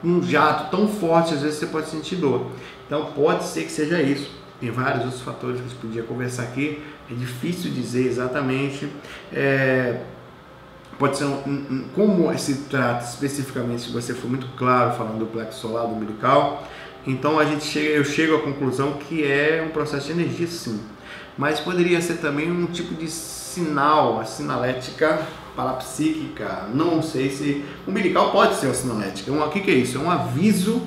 um jato tão forte, às vezes você pode sentir dor. Então pode ser que seja isso. Tem vários outros fatores que a gente podia conversar aqui, é difícil dizer exatamente. É, pode ser um, um, como se trata especificamente, se você for muito claro falando do plexo solar, do umbilical, então a gente chega, eu chego à conclusão que é um processo de energia sim, mas poderia ser também um tipo de sinal, a sinalética parapsíquica, não sei se umbilical pode ser uma sinalética. o que, que é isso? É um aviso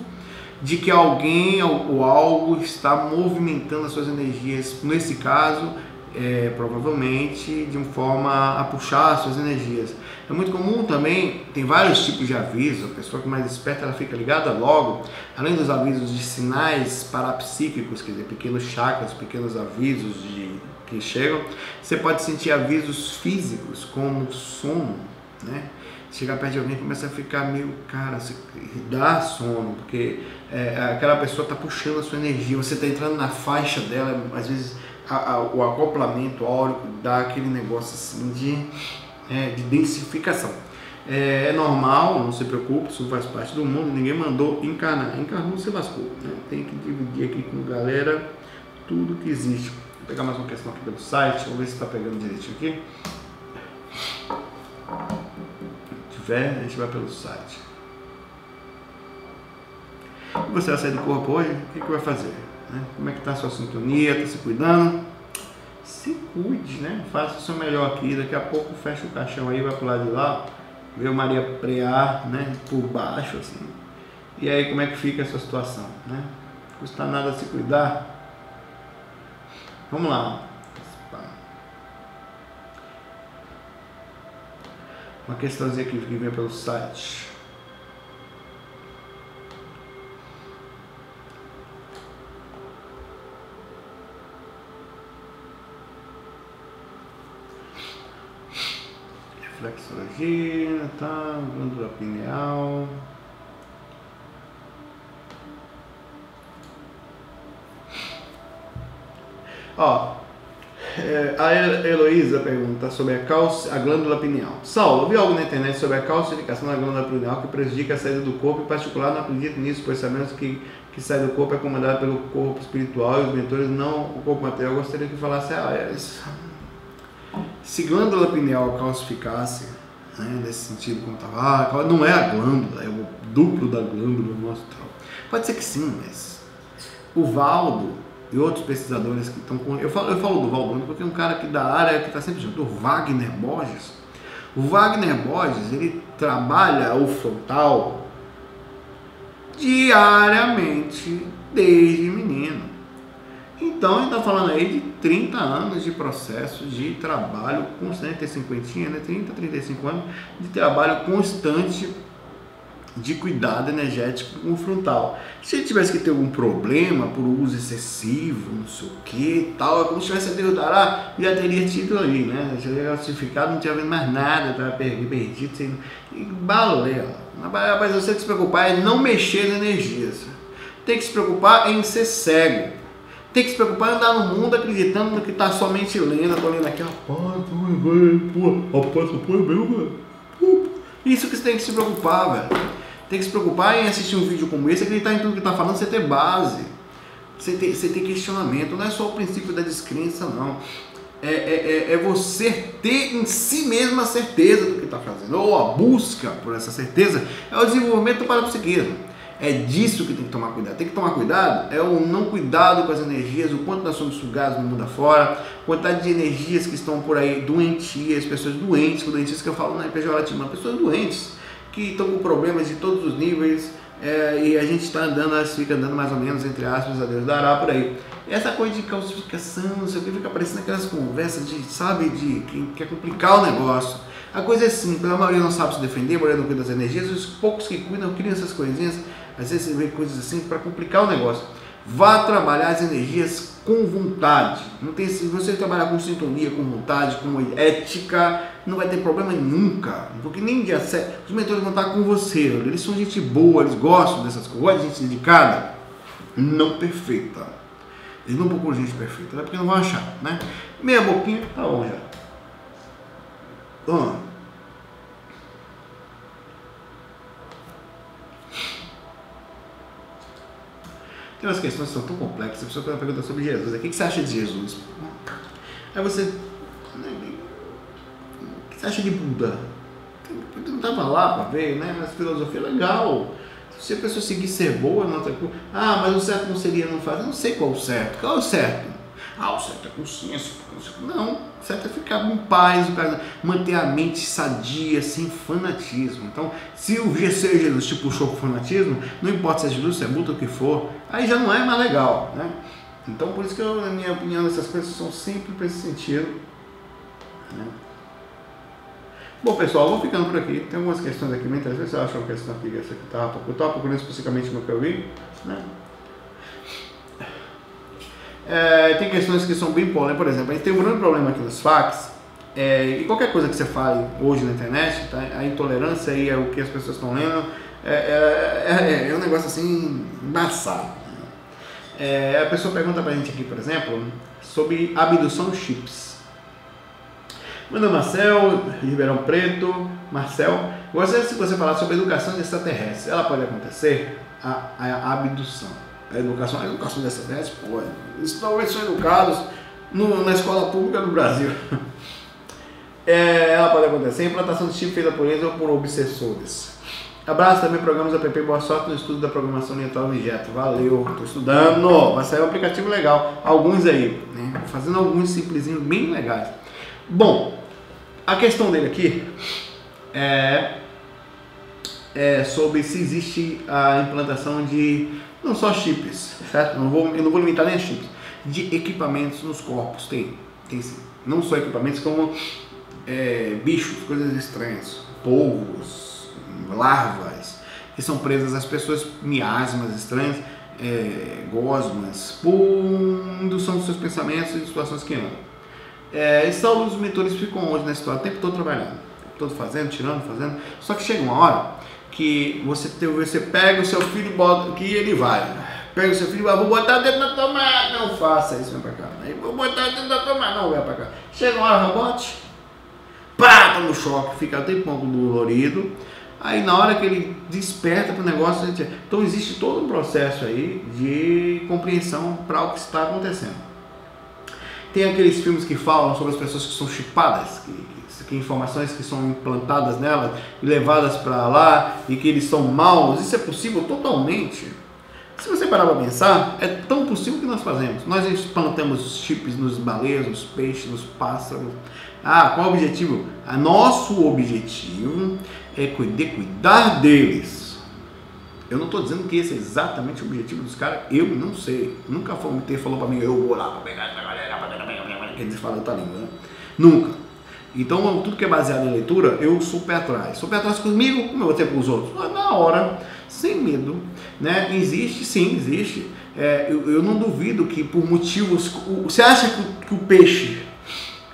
de que alguém ou algo está movimentando as suas energias. Nesse caso, é, provavelmente de uma forma a puxar suas energias. É muito comum também, tem vários tipos de avisos, a pessoa que é mais esperta ela fica ligada logo, além dos avisos de sinais parapsíquicos, quer dizer, pequenos chakras, pequenos avisos de, que chegam, você pode sentir avisos físicos, como sono, né? chegar perto de alguém começa a ficar meio, cara, dá sono, porque é, aquela pessoa está puxando a sua energia, você está entrando na faixa dela, às vezes a, a, o acoplamento áurico dá aquele negócio assim de, é, de densificação. É, é, normal, não se preocupe, isso faz parte do mundo, ninguém mandou encarnar. Encarnou, se lascou. Né? Tem que dividir aqui com galera tudo que existe. Vou pegar mais uma questão aqui pelo site, vamos ver se está pegando direitinho aqui. Se tiver, a gente vai pelo site. Você vai sair do corpo hoje? O que, que vai fazer? Né? Como é que está a sua sintonia? Está se cuidando? Se cuide, né? Faça o seu melhor aqui. Daqui a pouco fecha o caixão aí, vai pro lado de lá, vê o Maria prear, né? Por baixo, assim. E aí como é que fica essa situação, né? Custa nada se cuidar. Vamos lá. Uma questãozinha que vem pelo site. Reflexologia, tá? Glândula pineal. Ó, é, a Heloísa pergunta sobre a, calci, a glândula pineal. Saulo, ouvi algo na internet sobre a calcificação da glândula pineal que prejudica a saída do corpo, em particular não acredito nisso, pois sabemos que que sai do corpo é comandado pelo corpo espiritual e os mentores, não o corpo material. Eu gostaria que falasse, ah, é isso se glândula pineal calcificasse, né, nesse sentido, como estava, ah, não é a glândula, é o duplo da glândula no nosso tal. Pode ser que sim, mas o Valdo e outros pesquisadores que estão com. Eu falo, eu falo do Valdo porque é um cara que da área que está sempre junto, o Wagner Borges. O Wagner Borges, ele trabalha o frontal diariamente desde menino. Então, ele está falando aí de 30 anos de processo de trabalho constante, tem 50, né? 30, 35 anos de trabalho constante de cuidado energético com o frontal. Se tivesse que ter algum problema por uso excessivo, não sei o que tal, é como se tivesse a Deus dará, já teria tido ali, né? Já teria classificado, não tinha vendo mais nada, estava perdido, sem balela. Mas você tem que se preocupar é não mexer nas energias. Tem que se preocupar em ser cego. Tem que se preocupar em andar no mundo acreditando no que está somente lendo. Estou lendo aqui. Isso que você tem que se preocupar, velho. Tem que se preocupar em assistir um vídeo como esse, acreditar em tudo que está falando, você ter base. Você ter, você ter questionamento. Não é só o princípio da descrença, não. É, é, é, é você ter em si mesmo a certeza do que está fazendo. Ou a busca por essa certeza é o desenvolvimento para o psiquismo. É disso que tem que tomar cuidado. Tem que tomar cuidado é o não cuidado com as energias, o quanto nós somos sugados no mundo afora, quantidade de energias que estão por aí doentias, pessoas doentes, com que eu falo na é pejorativo, pessoas doentes que estão com problemas de todos os níveis é, e a gente está andando, fica andando mais ou menos, entre aspas, a Deus dará por aí. Essa coisa de calcificação, não sei o que, fica aparecendo aquelas conversas de, sabe, de que quer complicar o negócio. A coisa é simples, a maioria não sabe se defender, a maioria não cuida das energias, os poucos que cuidam criam essas coisinhas, às vezes você vê coisas assim para complicar o negócio. Vá trabalhar as energias com vontade. Não tem, se você trabalhar com sintonia, com vontade, com ética, não vai ter problema nunca. Porque nem dia certo. Os mentores vão estar com você. Eles são gente boa, eles gostam dessas coisas. De gente dedicada, não perfeita. Eles não procuram gente perfeita, é porque não vão achar, né? Meia boquinha, tá bom já. Ah. Tem umas questões que são tão complexas. A pessoa uma pergunta sobre Jesus. O que você acha de Jesus? Aí você. O que você acha de Buda? Eu não estava lá para ver, né? Mas filosofia é legal. Se a pessoa seguir ser boa, não tá... Ah, mas o certo não seria não fazer. Não sei qual o certo. Qual é o certo? Ah, o certo é consciência. Não, o certo é ficar em paz, manter a mente sadia, sem fanatismo. Então, se o GC Jesus te puxou para fanatismo, não importa se é Jesus, se é multa, o que for, aí já não é mais legal. Né? Então, por isso que, eu, na minha opinião, essas coisas são sempre para esse sentido. Né? Bom, pessoal, vou ficando por aqui. Tem algumas questões aqui bem interessantes. Eu acho uma questão aqui, essa que eu estava procurando especificamente no que eu vi. Né? É, tem questões que são bem polêmicas, por exemplo, a gente tem um grande problema aqui nos fax, é, e qualquer coisa que você fale hoje na internet, tá, a intolerância aí é o que as pessoas estão lendo, é, é, é, é um negócio assim, embaçado. É, a pessoa pergunta pra gente aqui, por exemplo, sobre abdução chips. É Marcel, Ribeirão Preto. Marcel, gostaria se você falar sobre educação de extraterrestres. Ela pode acontecer? A, a abdução a educação, a educação dessa vez, pô, eles talvez são educados no, na escola pública do Brasil. É, ela pode acontecer, implantação de chip feita por eles ou por obsessores. Abraço também, programas app, boa sorte no estudo da programação oriental objeto. Valeu, estou estudando, vai sair um aplicativo legal, alguns aí, né? fazendo alguns simplesinhos bem legais. Bom, a questão dele aqui é, é sobre se existe a implantação de não só chips, certo? Não vou, eu não vou limitar nem a chips. De equipamentos nos corpos, tem. Tem sim. Não só equipamentos, como é, bichos, coisas estranhas. Polvos, larvas, que são presas às pessoas, miasmas estranhas, é, gosmas, por indução dos seus pensamentos e de situações que andam. É, esses alunos mentores ficam hoje na história o tempo todo trabalhando, o tempo todo fazendo, tirando, fazendo. Só que chega uma hora que você, você pega o seu filho e bota que ele vai. Pega o seu filho e vai, vou botar dentro da tomada. Não faça isso, vem pra cá. Vou botar dentro da tomada. Não, vem pra cá. Chega uma hora, bote. Pá, tá no choque, fica até pouco dolorido. Aí na hora que ele desperta para o negócio, gente... então existe todo um processo aí de compreensão para o que está acontecendo. Tem aqueles filmes que falam sobre as pessoas que são chipadas, que, que informações que são implantadas nelas e levadas para lá e que eles são maus, isso é possível totalmente. Se você parar para pensar, é tão possível que nós fazemos. Nós implantamos chips nos baleias, nos peixes, nos pássaros. Ah, qual o objetivo? A nosso objetivo é cuidar, deles. Eu não estou dizendo que esse é exatamente o objetivo dos caras, eu não sei. Nunca foi um ter falou para mim, eu vou lá para pegar essa galera, para pegar, quer dizer, fala outra língua, né? Nunca. Então, tudo que é baseado em leitura, eu sou pé atrás. Sou pé atrás comigo, como eu vou ter com os outros? Não, na hora, sem medo. Né? Existe, sim, existe. É, eu, eu, não duvido que por motivos. Você acha que, que o peixe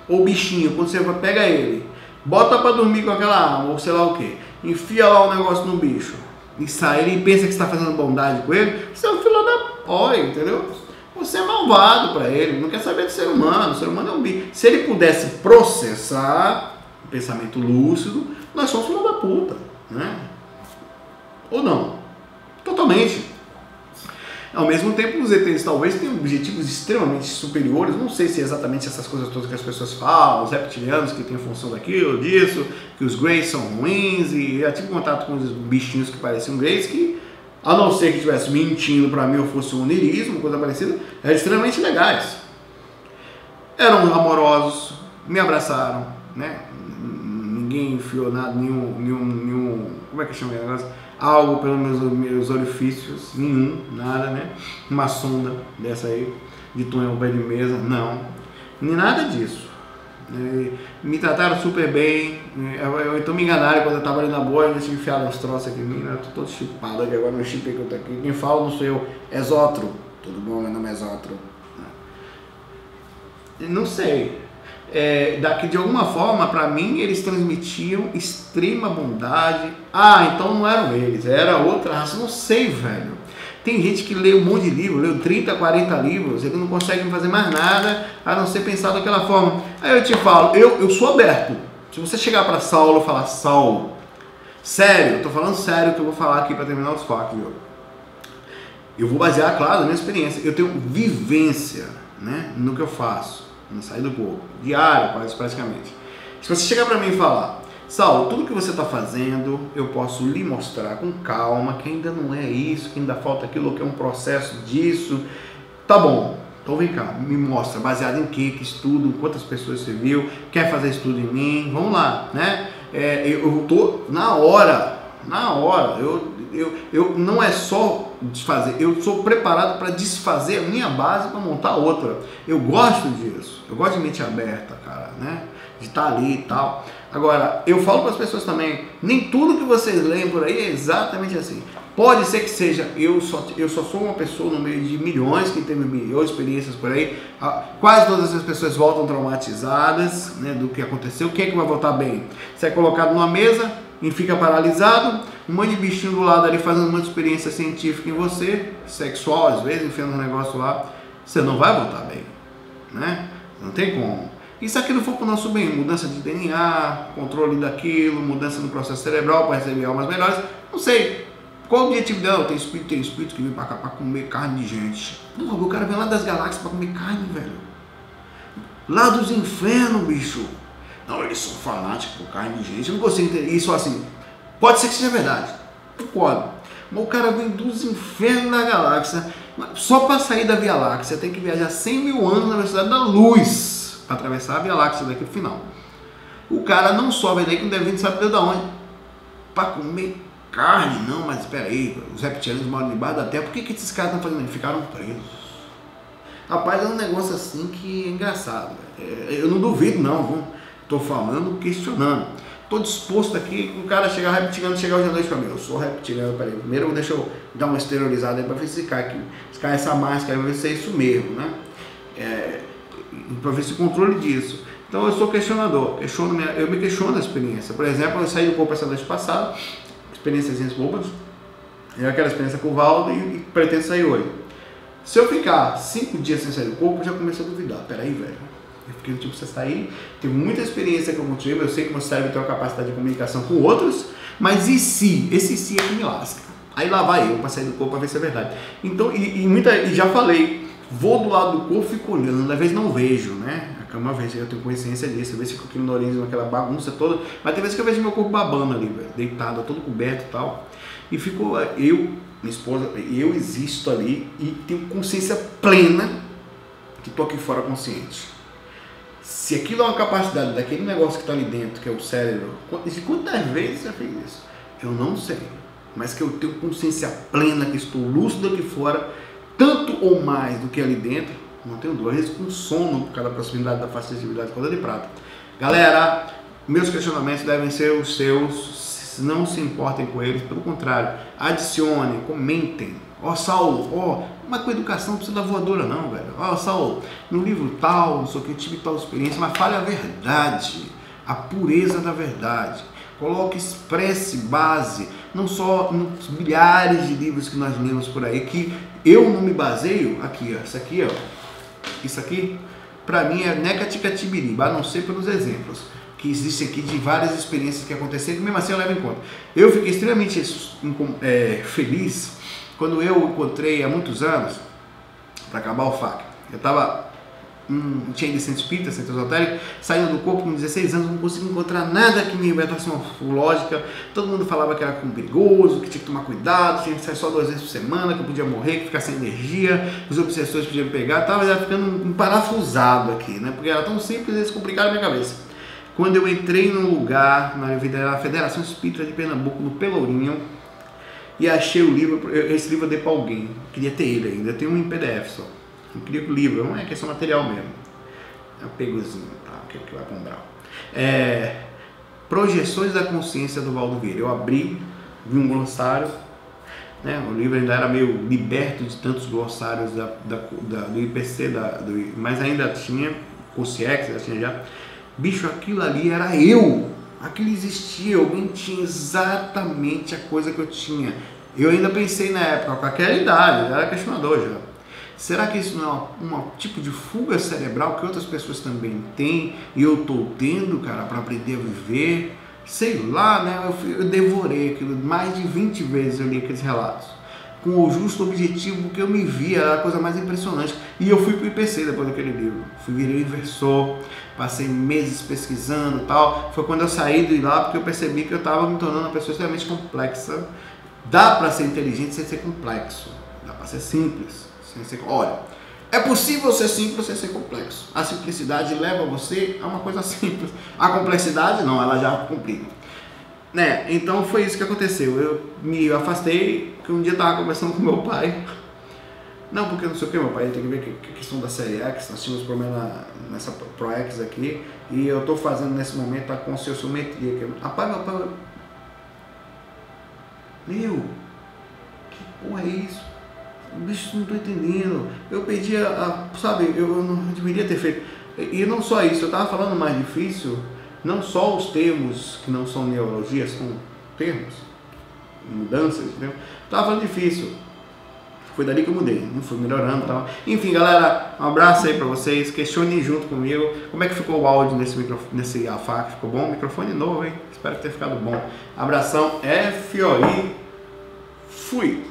ou o bichinho, quando você pega ele, bota para dormir com aquela arma, ou sei lá o que, enfia lá o negócio no bicho e sai, ele pensa que está fazendo bondade com ele, você é um filho da pó, entendeu? Você é malvado para ele, não quer saber do ser humano, o ser humano é um bicho. Se ele pudesse processar o pensamento lúcido, nós somos filho da puta, né? Ou não? Totalmente. Ao mesmo tempo, os ETs talvez tenham objetivos extremamente superiores. Não sei se é exatamente essas coisas todas que as pessoas falam, os reptilianos que têm função daquilo, disso, que os Greys são ruins. E eu tive contato com os bichinhos que pareciam Greys que, a não ser que estivesse mentindo para mim ou fosse um onirismo, coisa parecida, eram extremamente legais. Eram amorosos, me abraçaram, né? Ninguém enfiou nada, nenhum, nenhum, nenhum como é que chama o negócio? algo pelos meus, meus orifícios, nenhum, nada, né? Uma sonda dessa aí, de túnel pé de mesa, não, nem nada disso. Me trataram super bem, eu, então me enganaram quando eu estava ali na boa, eles enfiaram os troços aqui em mim, né? tô todo chipado aqui agora, no chip que eu tô aqui. Quem fala não sou eu, é. Tudo bom, meu nome é Zotro. Não sei, é, daqui de alguma forma, para mim, eles transmitiam extrema bondade. Ah, então não eram eles, era outra raça, não sei, velho. Tem gente que lê um monte de livro, leu 30, 40 livros, ele não consegue fazer mais nada a não ser pensar daquela forma. Aí eu te falo, eu, eu sou aberto. Se você chegar para Saulo e falar, Saulo, sério, eu tô falando sério que eu vou falar aqui para terminar os fatos, viu? Eu vou basear, claro, na minha experiência. Eu tenho vivência né, no que eu faço na saída do corpo, diário praticamente. Se você chegar para mim e falar, Saulo, tudo que você está fazendo, eu posso lhe mostrar com calma que ainda não é isso, que ainda falta aquilo, que é um processo disso. Tá bom, então vem cá, me mostra, baseado em que, que estudo, quantas pessoas você viu, quer fazer estudo em mim, vamos lá, né? É, eu tô na hora, na hora, eu, eu, eu não é só desfazer, eu sou preparado para desfazer a minha base para montar outra. Eu gosto disso, eu gosto de mente aberta, cara, né? De estar tá ali e tal. Agora, eu falo para as pessoas também, nem tudo que vocês leem por aí é exatamente assim. Pode ser que seja, eu só, eu só sou uma pessoa no meio de milhões que teve milhões de experiências por aí. Ah, quase todas as pessoas voltam traumatizadas né, do que aconteceu. Quem é que vai voltar bem? Você é colocado numa mesa, e fica paralisado, um monte de bichinho do lado ali fazendo uma experiência científica em você, sexual às vezes, enfiando um negócio lá, você não vai voltar bem, né? Não tem como. E se aquilo for para o nosso bem, mudança de DNA, controle daquilo, mudança no processo cerebral para receber almas melhores, não sei. Qual o objetivo dela? Tem espírito, tem espírito que vem para cá para comer carne de gente. Porra, o cara vem lá das galáxias para comer carne, velho. Lá dos infernos, bicho. Não, eles são fanáticos por carne de gente. Eu não consigo entender isso assim. Pode ser que seja verdade. Pode. Mas o cara vem dos infernos da galáxia. Só para sair da Via Láctea tem que viajar 100 mil anos na velocidade da luz atravessar a Via Láctea daqui pro final. O cara não sobe daí que não deve vir, sabe de onde? Para comer carne. Não, mas espera aí, os reptilianos moram debaixo da terra. Por que, que esses caras estão fazendo? Ficaram presos. Rapaz, é um negócio assim que é engraçado. É, eu não duvido não, viu? Estou falando, questionando. Estou disposto aqui, o cara chegar reptiliano, chegar hoje à noite para mim. Eu sou reptiliano, peraí. Primeiro deixa eu dar uma esterilizada aí para ver se aqui. Se essa máscara, para ver se é isso mesmo, né? É, para ver se controle disso. Então eu sou questionador. Questiono minha, eu me questiono a experiência. Por exemplo, eu saí do corpo essa noite passada, experiências bobas. Eu aquela experiência com o Valdo e, e pretendo sair hoje. Se eu ficar cinco dias sem sair do corpo, eu já começo a duvidar. Peraí, velho eu fiquei tipo, você está aí, tenho muita experiência como tive, eu sei que meu cérebro tem uma capacidade de comunicação com outros, mas e se? Esse se é que me lasca. Aí lá vai eu para sair do corpo para ver se é verdade. Então, e, e, muita, e já falei, vou do lado do corpo fico olhando, às vezes não vejo, né? Uma vez eu tenho consciência disso, às vezes fico aqui no nariz, naquela bagunça toda, mas tem vezes que eu vejo meu corpo babando ali, velho, deitado, todo coberto e tal. E fico, eu, minha esposa, eu existo ali e tenho consciência plena que estou aqui fora consciente. Se aquilo é uma capacidade daquele negócio que está ali dentro, que é o cérebro, quantas vezes você fez isso? Eu não sei. Mas que eu tenho consciência plena, que estou lúcido aqui fora, tanto ou mais do que ali dentro, não tenho vezes com sono por causa da proximidade da facilidade de coisa de prata. Galera, meus questionamentos devem ser os seus não se importem com eles, pelo contrário, adicionem, comentem. Ó oh, Saulo, ó, oh, mas com educação não precisa da voadora não, velho. Ó oh, Saulo, no livro tal, não sei o que, tive tal experiência, mas fale a verdade, a pureza da verdade. Coloque, expresse base, não só nos milhares de livros que nós lemos por aí, que eu não me baseio, aqui, ó, isso aqui, ó, isso aqui, para mim é necaticatibiriba, a não ser pelos exemplos que existem aqui de várias experiências que aconteceram, mesmo assim eu levo em conta. Eu fiquei extremamente é, feliz quando eu encontrei há muitos anos, para acabar o FAC, eu estava um, tinha ido centro espírita, centro esotérico, saindo do corpo com 16 anos, não conseguia encontrar nada que me libertasse lógica. Todo mundo falava que era perigoso, que tinha que tomar cuidado, tinha que sair só duas vezes por semana, que eu podia morrer, que ficar sem energia, os obsessores podiam pegar. Tava já ficando um parafusado aqui, né? Porque era tão simples e eles complicaram a minha cabeça. Quando eu entrei num lugar, na Federação Espírita de Pernambuco, no Pelourinho, e achei o livro, esse livro eu dei para alguém, queria ter ele ainda, eu tenho um em PDF só. Eu queria o livro, não é questão material mesmo. É um tá? Que, que vai comprar. É, Projeções da Consciência do Valdo Vieira. Eu abri, vi um glossário, né? o livro ainda era meio liberto de tantos glossários da, da, da do IPC, da, do, mas ainda tinha, Consciex, já tinha já. Bicho, aquilo ali era eu. Aquilo existia, alguém tinha exatamente a coisa que eu tinha. Eu ainda pensei na época, com aquela idade, era questionador já Será que isso não é um tipo de fuga cerebral que outras pessoas também têm e eu estou tendo, cara, para aprender a viver? Sei lá, né? Eu, eu devorei aquilo mais de 20 vezes eu li aqueles relatos. Com o justo objetivo que eu me via, era a coisa mais impressionante. E eu fui para o IPC depois daquele livro. Fui virei inversor, passei meses pesquisando tal. Foi quando eu saí de lá porque eu percebi que eu estava me tornando uma pessoa extremamente complexa. Dá para ser inteligente sem ser complexo. Dá para ser simples sem ser, olha, é possível ser simples sem ser complexo. A simplicidade leva você a uma coisa simples. A complexidade não, ela já complica. Né? Então foi isso que aconteceu. Eu me afastei, que um dia eu estava conversando com meu pai. Não, porque não sei o que, meu pai tem que ver que a questão da série X, nós tínhamos problema nessa ProX aqui, e eu estou fazendo nesse momento a conscienciometria. Que, rapaz, meu pai. Meu, que porra é isso? Bicho, não estou entendendo. Eu pedi a, sabe, eu, eu não deveria ter feito. E não só isso, eu estava falando mais difícil, não só os termos que não são neurologia, são termos, mudanças, entendeu? Estava falando difícil. Foi dali que eu mudei, não fui melhorando tal. Enfim, galera, um abraço aí para vocês. Questione junto comigo como é que ficou o áudio nesse, microfone, nesse AFAC. Ficou bom? Microfone novo, hein? Espero que tenha ficado bom. Abração, FOI. Fui!